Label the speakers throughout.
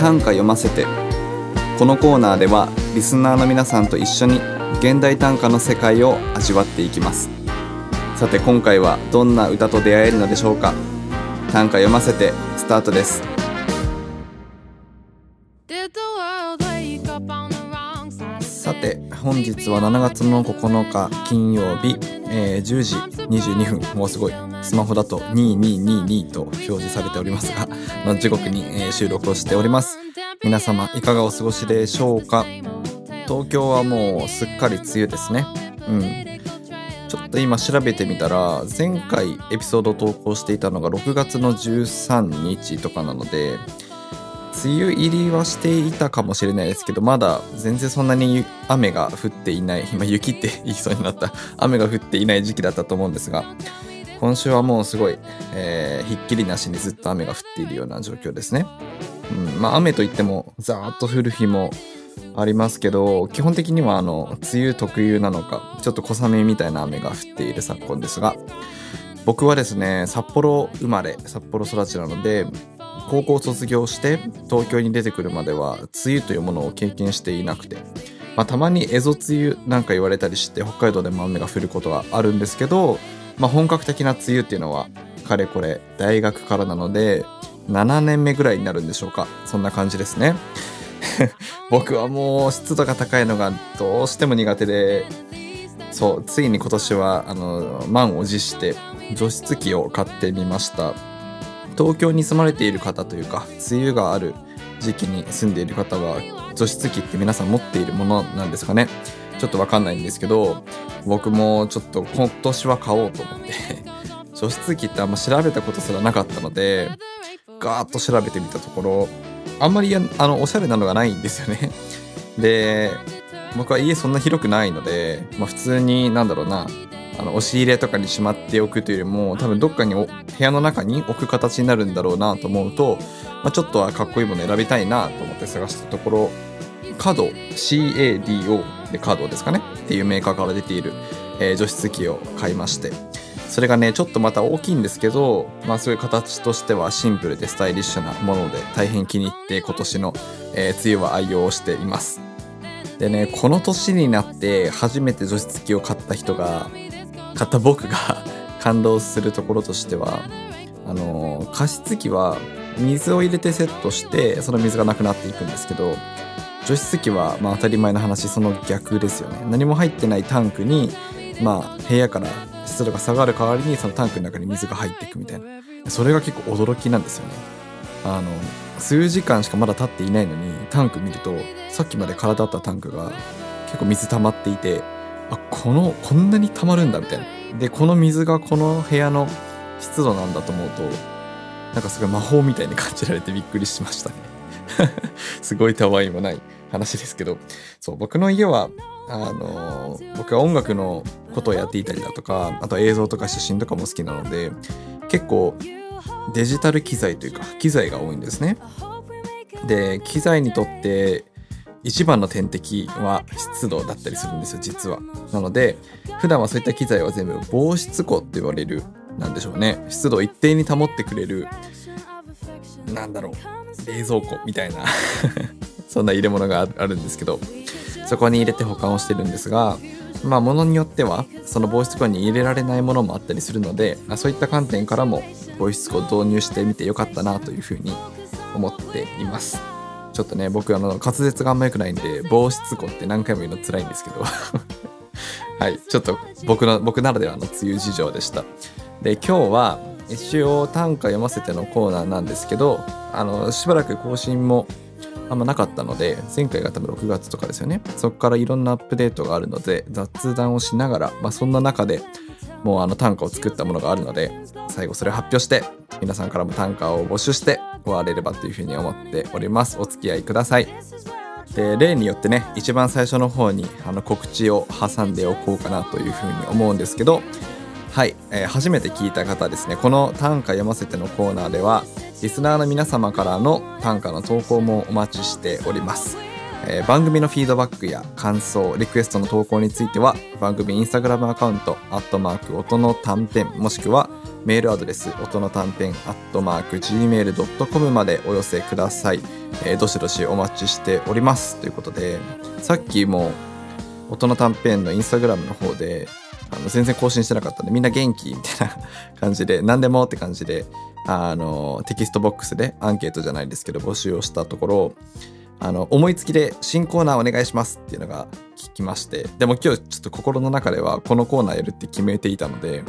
Speaker 1: 短歌読ませて。このコーナーではリスナーの皆さんと一緒に現代短歌の世界を味わっていきます。さて今回はどんな歌と出会えるのでしょうか？短歌読ませてスタートです。さて本日は7月の9日金曜日、えー、10時22分。もうすごい。スマホだと2222と表示されておりますがの時刻に、え、収録をしております。皆様いかがお過ごしでしょうか？東京はもうすっかり梅雨ですね。うん。ちょっと今調べてみたら前回エピソード投稿していたのが6月の13日とかなので梅雨入りはしていたかもしれないですけどまだ全然そんなに雨が降っていない今雪って言いそうになった。雨が降っていない時期だったと思うんですが今週はもうすごい、えー、ひっきりなしにずっと雨が降っているような状況ですね、うんまあ、雨といってもザーッと降る日もありますけど基本的にはあの梅雨特有なのかちょっと小雨みたいな雨が降っている昨今ですが僕はですね札幌生まれ札幌育ちなので高校卒業して東京に出てくるまでは梅雨というものを経験していなくて、まあ、たまに蝦夷梅雨なんか言われたりして北海道でも雨が降ることはあるんですけど、まあ、本格的な梅雨っていうのはかれこれ大学からなので7年目ぐらいになるんでしょうか。そんな感じですね。僕はもう湿度が高いのがどうしても苦手でそうついに今年はあの満を持して除湿機を買ってみました。東京に住まれている方というか梅雨がある時期に住んでいる方は除湿機って皆さん持っているものなんですかね。ちょっとわかんないんですけど僕もちょっと今年は買おうと思って。除湿機ってあんま調べたことすらなかったのでガーッと調べてみたところあんまりあのおしゃれなのがないんですよね。で僕は家そんな広くないので、まあ、普通になんだろうなあの押し入れとかにしまっておくというよりも多分どっかに部屋の中に置く形になるんだろうなと思うと、まあ、ちょっとはかっこいいもの選びたいなと思って探したところカド CADO でカードですかね。っていうメーカーから出ている、えー、除湿機を買いまして。それがねちょっとまた大きいんですけどまあすごい形としてはシンプルでスタイリッシュなもので大変気に入って今年の、えー、梅雨は愛用しています。でねこの年になって初めて除湿機を買った人が買った僕が 感動するところとしてはあの加湿器は水を入れてセットしてその水がなくなっていくんですけど除湿機はまあ当たり前の話その逆ですよね。何も入ってないタンクにまあ部屋から湿度が下がる代わりにそのタンクの中に水が入っていくみたいな。それが結構驚きなんですよね。あの数時間しかまだ経っていないのにタンク見るとさっきまで空だったタンクが結構水溜まっていてあこのこんなに溜まるんだみたいな。でこの水がこの部屋の湿度なんだと思うとなんかすごい魔法みたいに感じられてびっくりしましたね。すごいたわいもない話ですけどそう僕の家はあの、僕は音楽のことをやっていたりだとかあと映像とか写真とかも好きなので結構デジタル機材というか機材が多いんですね。で機材にとって一番の天敵は湿度だったりするんですよ実は。なので普段はそういった機材は全部防湿庫って言われるなんでしょうね。湿度を一定に保ってくれるなんだろう冷蔵庫みたいな。そんな入れ物があるんですけどそこに入れて保管をしてるんですがまあ物によってはその防湿庫に入れられないものもあったりするのでそういった観点からも防湿庫を導入してみてよかったなというふうに思っています。ちょっとね僕あの滑舌があんま良くないんで防湿庫って何回も言うの辛いんですけど。はいちょっと僕の僕ならではの梅雨事情でした。で今日は一応短歌読ませてのコーナーなんですけどあのしばらく更新もあんまなかったので前回が多分6月とかですよね。そこからいろんなアップデートがあるので雑談をしながら、まあ、そんな中でもうあの短歌を作ったものがあるので最後それを発表して皆さんからも短歌を募集して終われればというふうに思っております。お付き合いください。で例によってね一番最初の方にあの告知を挟んでおこうかなというふうに思うんですけどはい、えー、初めて聞いた方ですね。この短歌読ませてのコーナーではリスナーの皆様からの短歌の投稿もお待ちしております。えー、番組のフィードバックや感想リクエストの投稿については番組インスタグラムアカウント「アットマーク音の短編」もしくはメールアドレス音の短編アットマーク gmail.com までお寄せください、えー、どしどしお待ちしております。ということでさっきも音の短編のインスタグラムの方であの全然更新してなかったんでみんな元気みたいな 感じで何でもって感じであのテキストボックスでアンケートじゃないですけど募集をしたところあの思いつきで新コーナーお願いしますっていうのが聞きましてでも今日ちょっと心の中ではこのコーナーやるって決めていたので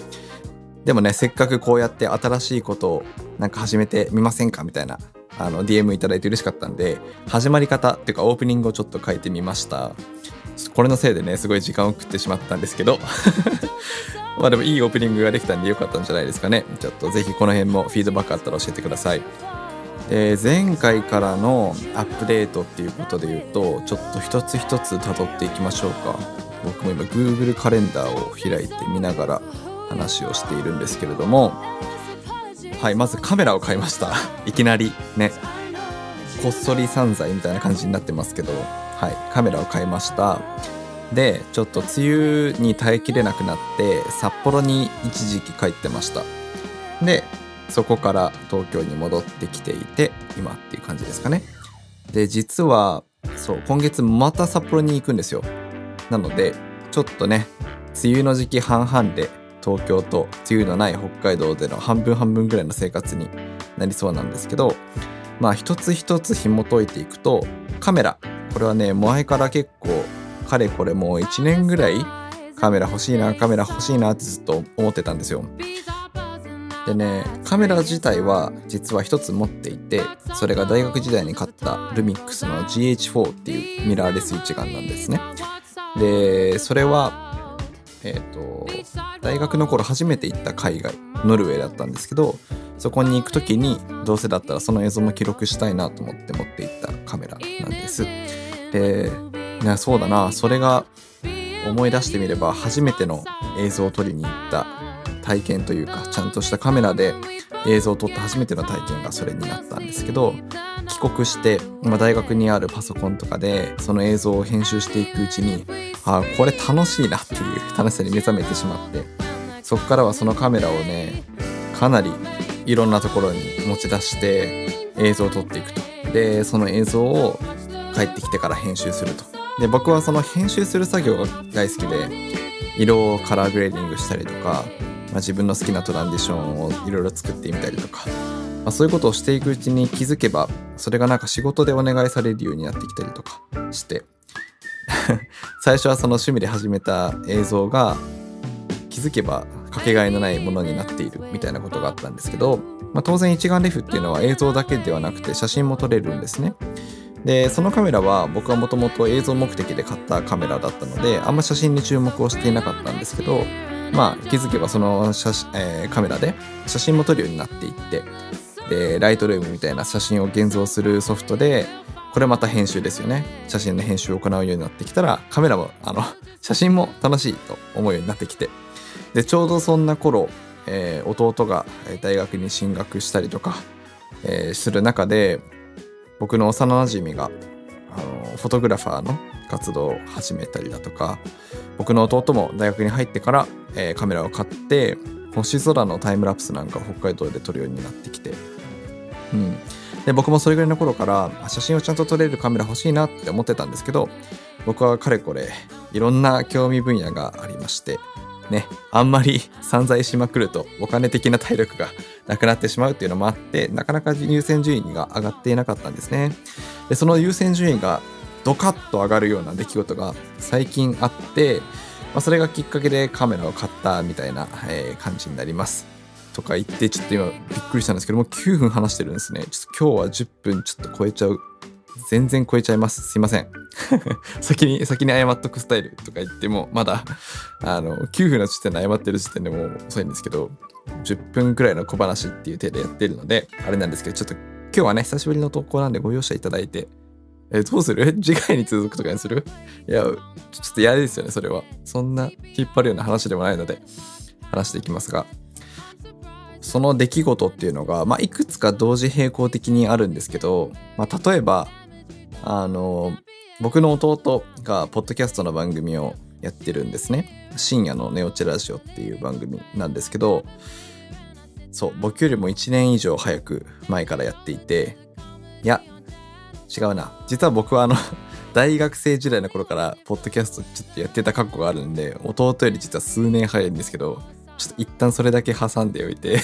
Speaker 1: でもねせっかくこうやって新しいことをなんか始めてみませんかみたいなあの DM いただいて嬉しかったんで始まり方っていうかオープニングをちょっと書いてみました。これのせいでねすごい時間を食ってしまったんですけど。まあでもいいオープニングができたんでよかったんじゃないですかね。ちょっとぜひこの辺もフィードバックあったら教えてください。で前回からのアップデートっていうことで言うとちょっと一つ一つ辿っていきましょうか。僕も今 Google カレンダーを開いて見ながら話をしているんですけれども。はいまずカメラを買いました。いきなりね。こっそり散財みたいな感じになってますけどはいカメラを買いました。でちょっと梅雨に耐えきれなくなって札幌に一時期帰ってました。でそこから東京に戻ってきていて今っていう感じですかね。で実はそう今月また札幌に行くんですよ。なのでちょっとね梅雨の時期半々で東京と梅雨のない北海道での半分半分ぐらいの生活になりそうなんですけどまあ一つ一つ紐解いていくとカメラ。これはね前から結構かれこれもう1年ぐらいカメラ欲しいなカメラ欲しいなってずっと思ってたんですよ。でねカメラ自体は実は一つ持っていてそれが大学時代に買ったルミックスの GH4 っていうミラーレス一眼なんですね。でそれはえっ、ー、と大学の頃初めて行った海外ノルウェーだったんですけどそこに行く時にどうせだったらその映像も記録したいなと思って持って行ったカメラなんです。で、そうだな。それが思い出してみれば初めての映像を撮りに行った体験というかちゃんとしたカメラで映像を撮った初めての体験がそれになったんですけど帰国して今大学にあるパソコンとかでその映像を編集していくうちにあこれ楽しいなっていう楽しさに目覚めてしまってそこからはそのカメラをねかなりいろんなところに持ち出して映像を撮っていくと。でその映像を帰ってきてから編集すると。で僕はその編集する作業が大好きで色をカラーグレーディングしたりとか、まあ、自分の好きなトランディションをいろいろ作ってみたりとか、まあ、そういうことをしていくうちに気づけばそれがなんか仕事でお願いされるようになってきたりとかして。最初はその趣味で始めた映像が気づけばかけがえのないものになっているみたいなことがあったんですけど、まあ、当然一眼レフっていうのは映像だけではなくて写真も撮れるんですね。でそのカメラは僕はもともと映像目的で買ったカメラだったのであんま写真に注目をしていなかったんですけどまあ気づけばその写、えー、カメラで写真も撮るようになっていってでライトルームみたいな写真を現像するソフトでこれまた編集ですよね写真の編集を行うようになってきたらカメラもあの写真も楽しいと思うようになってきてでちょうどそんな頃、えー、弟が大学に進学したりとか、えー、する中で僕の幼なじみがあのフォトグラファーの活動を始めたりだとか僕の弟も大学に入ってから、えー、カメラを買って星空のタイムラプスなんかを北海道で撮るようになってきて、うん、で僕もそれぐらいの頃から写真をちゃんと撮れるカメラ欲しいなって思ってたんですけど僕はかれこれいろんな興味分野がありましてね、あんまり散財しまくるとお金的な体力がなくなってしまうっていうのもあって、なかなか優先順位が上がっていなかったんですね。で、その優先順位がドカッと上がるような出来事が最近あって、まあ、それがきっかけでカメラを買ったみたいな、え、感じになります。とか言って、ちょっと今びっくりしたんですけども、9分話してるんですね。ちょっと今日は10分ちょっと超えちゃう全然超えちゃいます。すいません。先に、先に謝っとくスタイルとか言っても、まだ、あの、9分の時点で謝ってる時点でも遅いんですけど、10分くらいの小話っていう手でやってるので、あれなんですけど、ちょっと今日はね、久しぶりの投稿なんでご容赦いただいて、え、どうする？次回に続くとかにする？いや、ちょっと嫌ですよね、それは。そんな引っ張るような話でもないので、話していきますが、その出来事っていうのが、まあ、いくつか同時並行的にあるんですけど、まあ、例えば、あの、僕の弟がポッドキャストの番組をやってるんですね。深夜のネオチェラジオっていう番組なんですけど、そう、僕よりも1年以上早く前からやっていて、いや、違うな。実は僕はあの 大学生時代の頃から、ポッドキャストちょっとやってた過去があるんで、弟より実は数年早いんですけど、ちょっと一旦それだけ挟んでおいて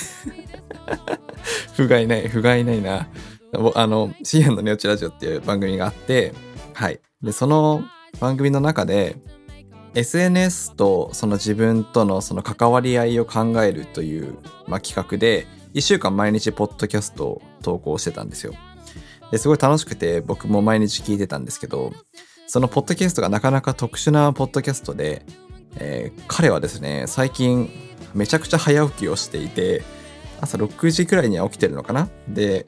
Speaker 1: 不甲斐ない、不甲斐ないな。あの、深夜のネオチラジオっていう番組があって、はい。で、その番組の中で、SNS とその自分とのその関わり合いを考えるという、まあ、企画で、1週間毎日ポッドキャストを投稿してたんですよ。ですごい楽しくて僕も毎日聞いてたんですけど、そのポッドキャストがなかなか特殊なポッドキャストで、えー、彼はですね、最近めちゃくちゃ早起きをしていて、朝6時くらいには起きてるのかな？で、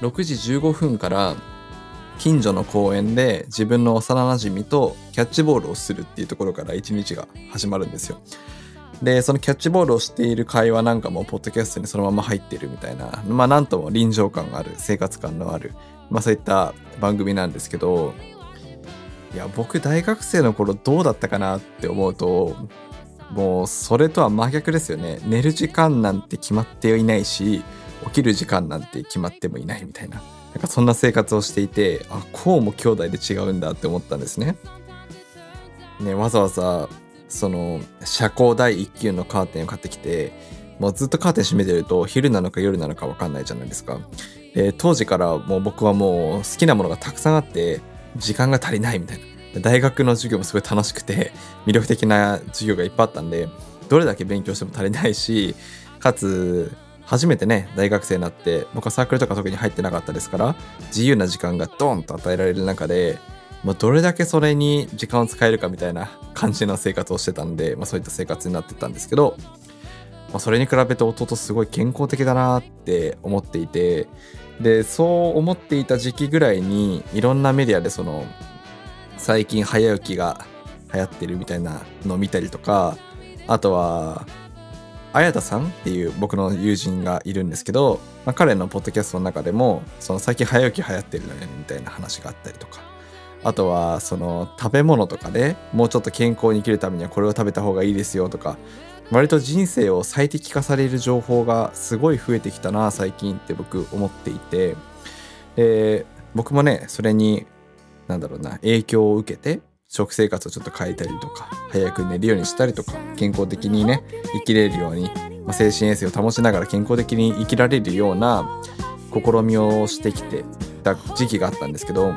Speaker 1: 6時15分から近所の公園で自分の幼馴染とキャッチボールをするっていうところから一日が始まるんですよ。で、そのキャッチボールをしている会話なんかも、ポッドキャストにそのまま入ってるみたいな、まあ、なんとも臨場感がある、生活感のある、まあ、そういった番組なんですけど、いや、僕、大学生の頃どうだったかなって思うと、もう、それとは真逆ですよね。寝る時間なんて決まっていないし、起きる時間なんて決まってもいないみたいな。なんかそんな生活をしていて、あ、こうも兄弟で違うんだって思ったんですね。ね、わざわざその遮光第1級のカーテンを買ってきてもうずっとカーテン閉めてると昼なのか夜なのか分かんないじゃないですか。で当時からもう僕はもう好きなものがたくさんあって時間が足りないみたいな。大学の授業もすごい楽しくて魅力的な授業がいっぱいあったんでどれだけ勉強しても足りないしかつ初めてね大学生になって僕はサークルとか特に入ってなかったですから自由な時間がドンと与えられる中でまあ、どれだけそれに時間を使えるかみたいな感じの生活をしてたんで、まあ、そういった生活になってたんですけど、まあ、それに比べて弟すごい健康的だなって思っていてでそう思っていた時期ぐらいにいろんなメディアでその最近早起きが流行ってるみたいなのを見たりとかあとは綾田さんっていう僕の友人がいるんですけど、まあ、彼のポッドキャストの中でもその最近早起き流行ってるのよみたいな話があったりとか。あとはその食べ物とかでもうちょっと健康に生きるためにはこれを食べた方がいいですよとか割と人生を最適化される情報がすごい増えてきたな最近って僕思っていて。で僕もねそれになんだろうな影響を受けて食生活をちょっと変えたりとか早く寝るようにしたりとか健康的にね生きれるように、まあ、精神衛生を保ちながら健康的に生きられるような試みをしてきてた時期があったんですけど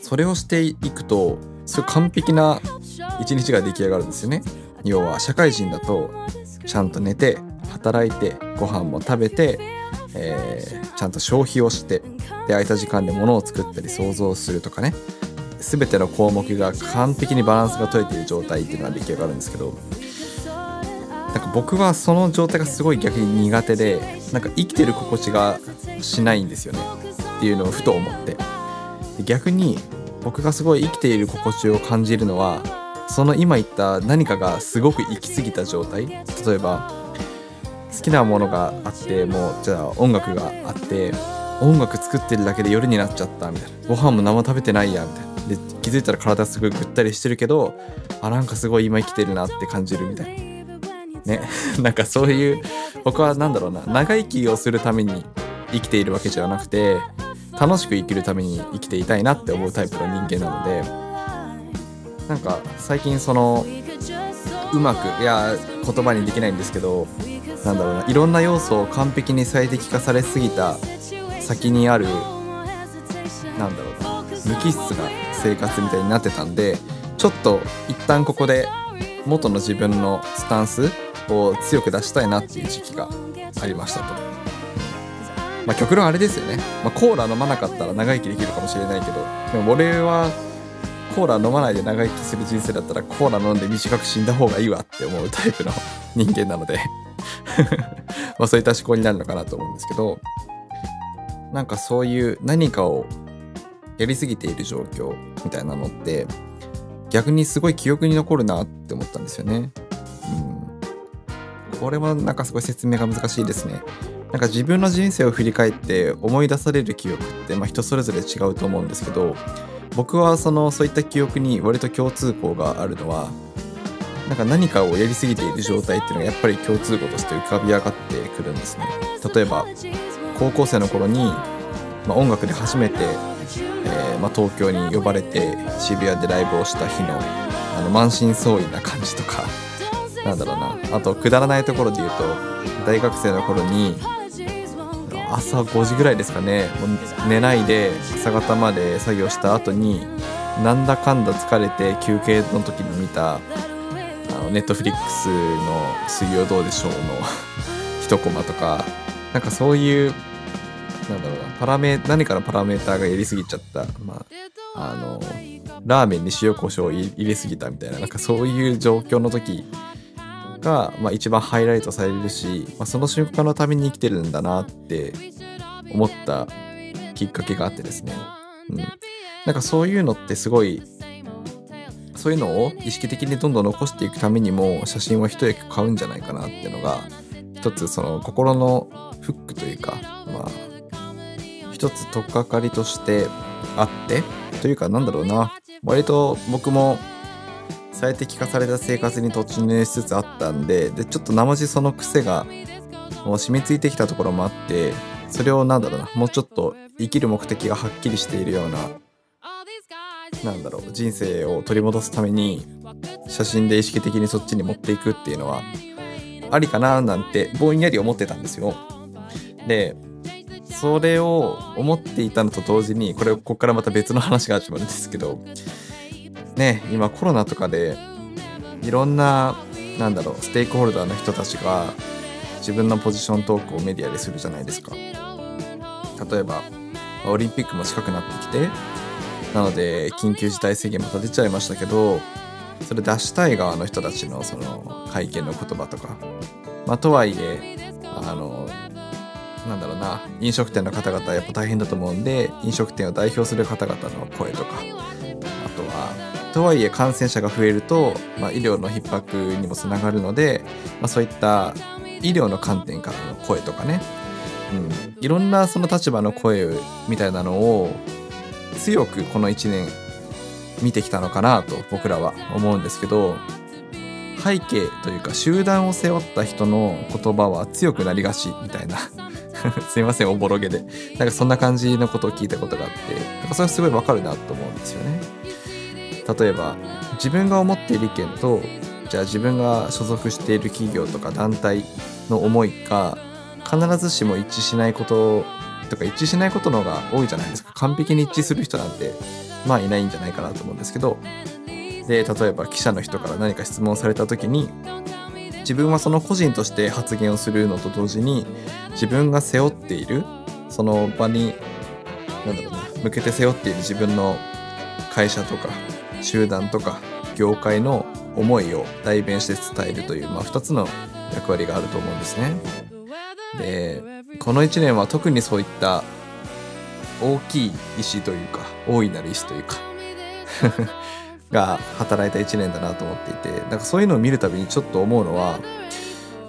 Speaker 1: それをしていくとすごい完璧な一日が出来上がるんですよね。要は社会人だとちゃんと寝て働いてご飯も食べて、えー、ちゃんと消費をしてで空いた時間で物を作ったり想像するとかね。全ての項目が完璧にバランスが取れている状態っていうのが出来上がるんですけどなんか僕はその状態がすごい逆に苦手でなんか生きてる心地がしないんですよねっていうのをふと思って。逆に僕がすごい生きている心地を感じるのはその今言った何かがすごく行き過ぎた状態。例えば好きなものがあってもうじゃあ音楽があって音楽作ってるだけで夜になっちゃったみたいな。ご飯も何も食べてないやみたいな。で気づいたら体すごいぐったりしてるけどあなんかすごい今生きてるなって感じるみたい。なね。なんかそういう僕は何だろうな。長生きをするために生きているわけじゃなくて楽しく生きるために生きていたいなって思うタイプの人間なのでなんか最近そのうまくいや言葉にできないんですけどなんだろうな。いろんな要素を完璧に最適化されすぎた先にあるなんだろうな。無機質な生活みたいになってたんでちょっと一旦ここで元の自分のスタンスを強く出したいなっていう時期がありましたと。まあ、極論あれですよね、まあ、コーラ飲まなかったら長生きできるかもしれないけどでも俺はコーラ飲まないで長生きする人生だったらコーラ飲んで短く死んだ方がいいわって思う タイプの人間なので まそういった思考になるのかなと思うんですけどなんかそういう何かをやりすぎている状況みたいなのって逆にすごい記憶に残るなって思ったんですよね。うん。これはなんかすごい説明が難しいですね。なんか自分の人生を振り返って思い出される記憶って、まあ、人それぞれ違うと思うんですけど僕はそのそういった記憶に割と共通項があるのはなんか何かをやりすぎている状態っていうのがやっぱり共通語として浮かび上がってくるんですね例えば高校生の頃に、まあ、音楽で初めて、ー、まあ、東京に呼ばれて渋谷でライブをした日のあの満身創痍な感じとか なんだろうな。あとくだらないところで言うと大学生の頃に朝5時ぐらいですかねもう寝ないで朝方まで作業した後になんだかんだ疲れて休憩の時に見たあのネットフリックスの「水曜どうでしょう」の 一コマとかなんかそういうなんだろうなパラメ何かのパラメーターがやりすぎちゃった、まあ、あのラーメンに塩コショウを入れすぎたみたいななんかそういう状況の時が、まあ、一番ハイライトされるし、まあ、その瞬間のために生きてるんだなって思ったきっかけがあってですね。うん。なんかそういうのってすごい、そういうのを意識的にどんどん残していくためにも写真は一役買うんじゃないかなっていうのが、一つその心のフックというか、まあ、一つ取っかかりとしてあって、というかなんだろうな、割と僕も最適化された生活に突入しつつあったんででちょっと生地その癖がもう染みついてきたところもあってそれをなんだろうなもうちょっと生きる目的がはっきりしているようななんだろう人生を取り戻すために写真で意識的にそっちに持っていくっていうのはありかななんてぼんやり思ってたんですよ。でそれを思っていたのと同時にこれここからまた別の話が始まるんですけどね今コロナとかでいろんななんだろうステークホルダーの人たちが自分のポジショントークをメディアでするじゃないですか。例えばオリンピックも近くなってきてなので緊急事態宣言また出ちゃいましたけどそれ出したい側の人たちのその会見の言葉とか。まあとはいえあのなんだろうな。飲食店の方々はやっぱ大変だと思うんで飲食店を代表する方々の声とか。あとはいえ感染者が増えると、まあ、医療の逼迫にもつながるので、まあ、そういった医療の観点からの声とかね、うん、いろんなその立場の声みたいなのを強くこの1年見てきたのかなと僕らは思うんですけど背景というか集団を背負った人の言葉は強くなりがちみたいな。すいませんおぼろげで。なんかそんな感じのことを聞いたことがあって。なんかそれはすごいわかるなと思うんですよね。例えば自分が思っている意見とじゃあ自分が所属している企業とか団体の思いが必ずしも一致しないこととか一致しないことの方が多いじゃないですか。完璧に一致する人なんてまあいないんじゃないかなと思うんですけど。で例えば記者の人から何か質問された時に自分はその個人として発言をするのと同時に自分が背負っているその場に何だろうな向けて背負っている自分の会社とか集団とか業界の思いを代弁して伝えるという、まあ、2つの役割があると思うんですね。でこの1年は特にそういった大きい意というか大いなる意志というかが働いた1年だなと思っていてだかそういうのを見るたびにちょっと思うのは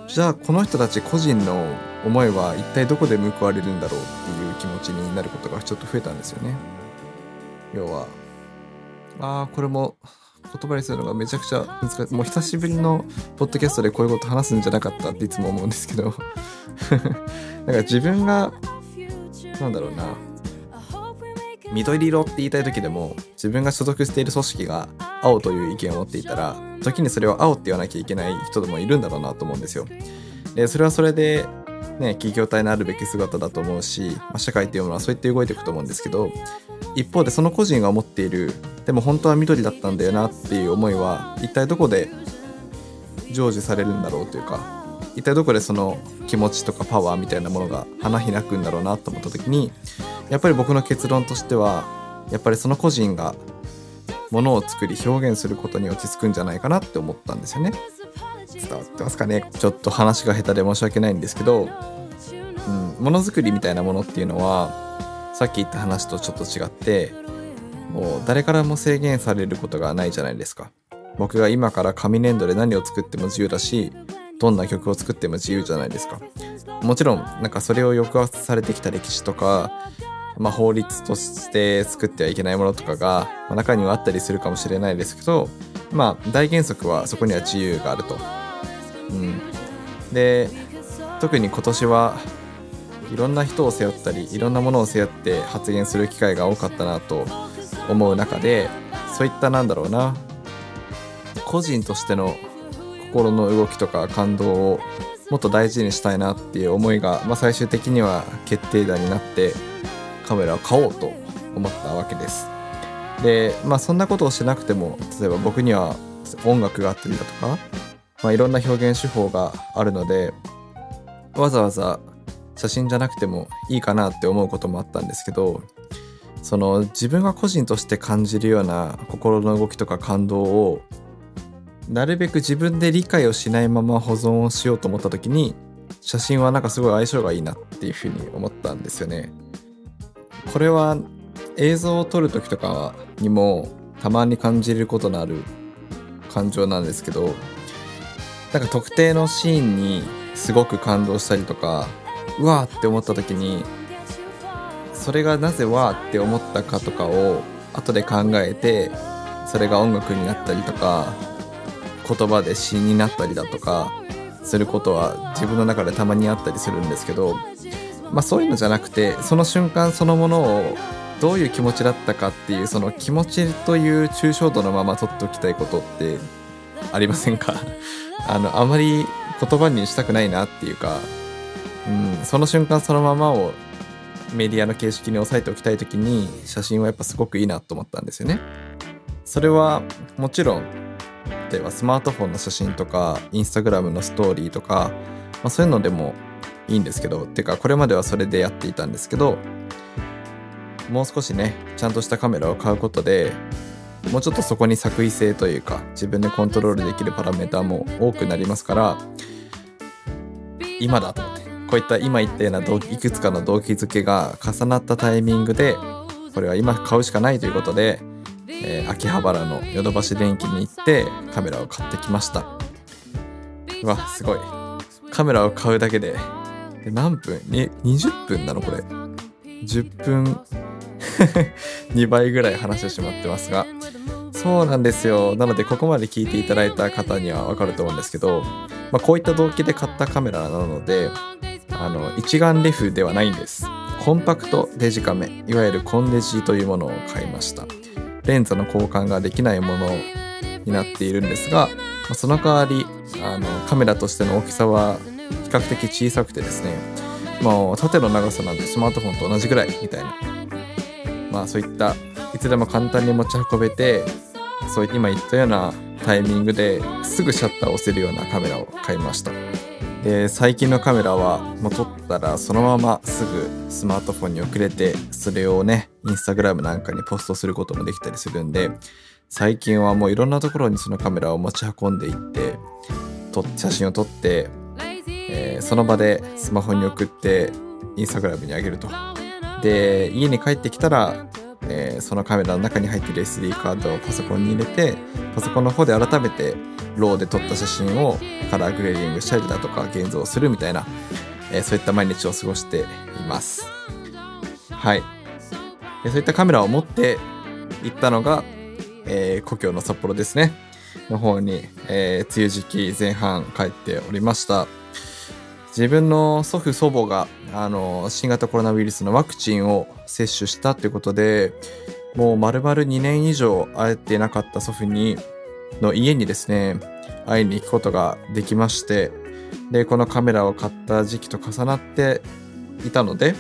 Speaker 1: じゃあこの人たち個人の思いは一体どこで報われるんだろうっていう気持ちになることがちょっと増えたんですよね。要はああ、これも言葉にするのがめちゃくちゃ難しい。もう久しぶりのポッドキャストでこういうこと話すんじゃなかったっていつも思うんですけど だか自分が、なんだろうな、緑色って言いたい時でも自分が所属している組織が青という意見を持っていたら時にそれを青って言わなきゃいけない人でもいるんだろうなと思うんですよ。でそれはそれでね、企業体のあるべき姿だと思うし、まあ、社会っていうものはそうやって動いていくと思うんですけど一方でその個人が思っているでも本当は緑だったんだよなっていう思いは一体どこで成就されるんだろうというか一体どこでその気持ちとかパワーみたいなものが花開くんだろうなと思った時にやっぱり僕の結論としてはやっぱりその個人がものを作り表現することに落ち着くんじゃないかなって思ったんですよね。伝わってますかね？ちょっと話が下手で申し訳ないんですけど、うん、ものづくりみたいなものっていうのはさっき言った話とちょっと違ってもう誰からも制限されることがないじゃないですか僕が今から紙粘土で何を作っても自由だしどんな曲を作っても自由じゃないですかもちろんなんかそれを抑圧されてきた歴史とかまあ、法律として作ってはいけないものとかが、ま、中にはあったりするかもしれないですけど、まあ、大原則はそこには自由があると。うん、で特に今年はいろんな人を背負ったりいろんなものを背負って発言する機会が多かったなと思う中でそういったなんだろうな個人としての心の動きとか感動をもっと大事にしたいなっていう思いが、まあ、最終的には決定打になってカメラを買おうと思ったわけです。でまあそんなことをしなくても例えば僕には音楽があったりだとか、まあ、いろんな表現手法があるのでわざわざ写真じゃなくてもいいかなって思うこともあったんですけどその自分が個人として感じるような心の動きとか感動をなるべく自分で理解をしないまま保存をしようと思った時に写真はなんかすごい相性がいいなっていうふうに思ったんですよね。これは映像を撮る時とかにもたまに感じることのある感情なんですけどなんか特定のシーンにすごく感動したりとかうわーって思った時にそれがなぜわーって思ったかとかを後で考えてそれが音楽になったりとか言葉で詩になったりだとかすることは自分の中でたまにあったりするんですけど、まあ、そういうのじゃなくてその瞬間そのものをどういう気持ちだったかっていうその気持ちという抽象度のまま取っておきたいことってありませんか？あのあまり言葉にしたくないなっていうか、うん、その瞬間そのままをメディアの形式に押さえておきたい時に写真はやっぱすごくいいなと思ったんですよね。それはもちろん例えばスマートフォンの写真とかインスタグラムのストーリーとか、まあ、そういうのでもいいんですけどてかこれまではそれでやっていたんですけどもう少しねちゃんとしたカメラを買うことでもうちょっとそこに作為性というか自分でコントロールできるパラメーターも多くなりますから今だと思ってこういった今言ったようないくつかの動機づけが重なったタイミングでこれは今買うしかないということで、えー、秋葉原のヨドバシ電機に行ってカメラを買ってきました。うわすごい。カメラを買うだけで何分？に20分なのこれ。10分 2倍ぐらい話してしまってますが。そうなんですよ。なのでここまで聞いていただいた方にはわかると思うんですけど、まあ、こういった動機で買ったカメラなのであの一眼レフではないんです。コンパクトデジカメ。いわゆるコンデジというものを買いました。レンズの交換ができないものになっているんですがその代わりあのカメラとしての大きさは比較的小さくてですねもう縦の長さなんてスマートフォンと同じぐらいみたいなまあそういったいつでも簡単に持ち運べてそういった今言ったようなタイミングですぐシャッターを押せるようなカメラを買いました。で最近のカメラはもう撮ったらそのまますぐスマートフォンに送れてそれをねインスタグラムなんかにポストすることもできたりするんで最近はもういろんなところにそのカメラを持ち運んでいって写真を撮って、えー、その場でスマホに送ってインスタグラムに上げると。で家に帰ってきたら、えー、そのカメラの中に入ってる SD カードをパソコンに入れてパソコンの方で改めてローで撮った写真をカラーグレーディングしたりだとか現像するみたいな、えー、そういった毎日を過ごしています。はい。そういったカメラを持って行ったのが、えー、故郷の札幌ですね。の方に、えー、梅雨時期前半帰っておりました。自分の祖父祖母があの新型コロナウイルスのワクチンを接種したってことでもう丸々2年以上会えてなかった祖父にの家にですね会いに行くことができましてでこのカメラを買った時期と重なっていたので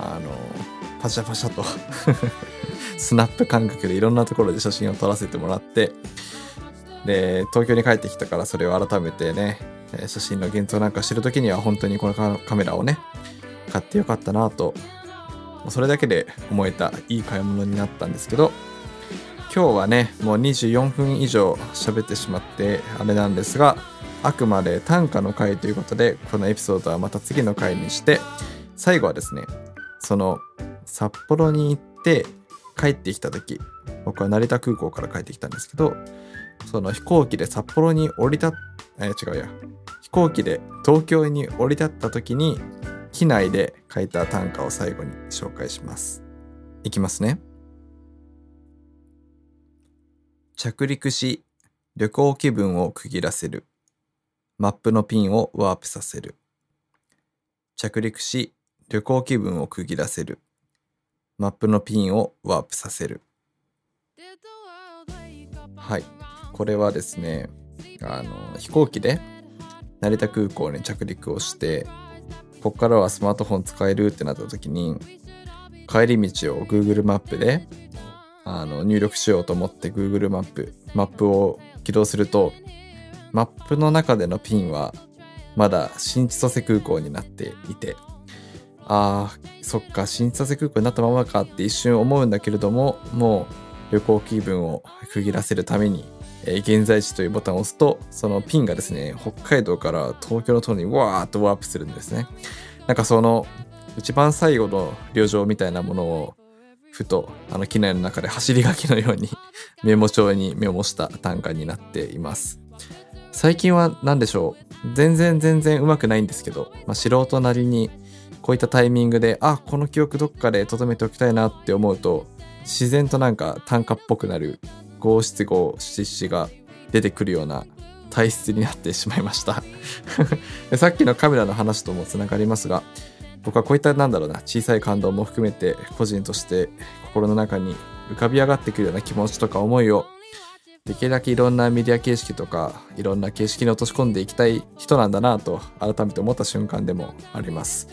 Speaker 1: あのパシャパシャと スナップ感覚でいろんなところで写真を撮らせてもらってで東京に帰ってきたからそれを改めてね写真の現像なんかしてる時には本当にこのカメラをね買ってよかったなとそれだけで思えたいい買い物になったんですけど今日はねもう24分以上喋ってしまってあれなんですがあくまで短歌の回ということでこのエピソードはまた次の回にして最後はですねその札幌に行って帰ってきた時僕は成田空港から帰ってきたんですけどその飛行機で札幌に降り立っえ、違うや。飛行機で東京に降り立った時に機内で書いた短歌を最後に紹介します。いきますね。着陸し旅行気分を区切らせる。マップのピンをワープさせる。着陸し旅行気分を区切らせる。マップのピンをワープさせる。はい。これはですねあの飛行機で成田空港に着陸をしてここからはスマートフォン使えるってなった時に帰り道を Google マップであの入力しようと思って Google マップマップを起動するとマップの中でのピンはまだ新千歳空港になっていてあーそっか新千歳空港になったままかって一瞬思うんだけれどももう旅行気分を区切らせるために、現在地というボタンを押すと、そのピンがですね、北海道から東京の方にわーっとワープするんですね。なんかその、一番最後の旅情みたいなものを、ふと、あの、機内の中で走り書きのように メモ帳にメモした短歌になっています。最近は何でしょう？全然全然上手くないんですけど、まあ、素人なりに、こういったタイミングで、あ、この記憶どっかで留めておきたいなって思うと、自然となんか短歌っぽくなる五七五七七が出てくるような体質になってしまいました。さっきのカメラの話ともつながりますが僕はこういったなんだろうな小さい感動も含めて個人として心の中に浮かび上がってくるような気持ちとか思いをできるだけいろんなメディア形式とかいろんな形式に落とし込んでいきたい人なんだなと改めて思った瞬間でもあります。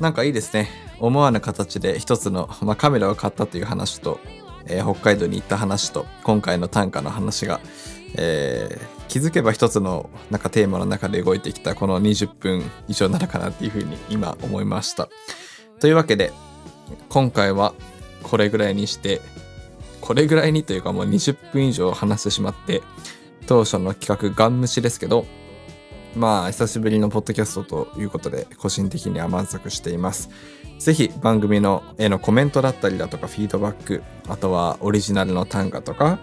Speaker 1: なんかいいですね。思わぬ形で一つの、まあ、カメラを買ったという話とえー、北海道に行った話と今回の短歌の話が、えー、気づけば一つのなんかテーマの中で動いてきたこの20分以上なのかなっていうふうに今思いました。というわけで今回はこれぐらいにしてこれぐらいにというかもう20分以上話してしまって当初の企画ガン無視ですけどまあ久しぶりのポッドキャストということで個人的には満足しています。ぜひ番組のへのコメントだったりだとかフィードバック、あとはオリジナルの単価とか、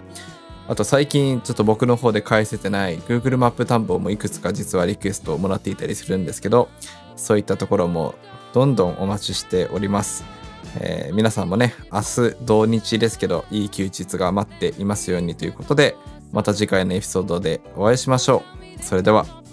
Speaker 1: あと最近ちょっと僕の方で返せてない Google マップ探訪もいくつか実はリクエストをもらっていたりするんですけど、そういったところもどんどんお待ちしております。えー、皆さんもね、明日土日ですけど、いい休日が待っていますようにということで、また次回のエピソードでお会いしましょう。それでは。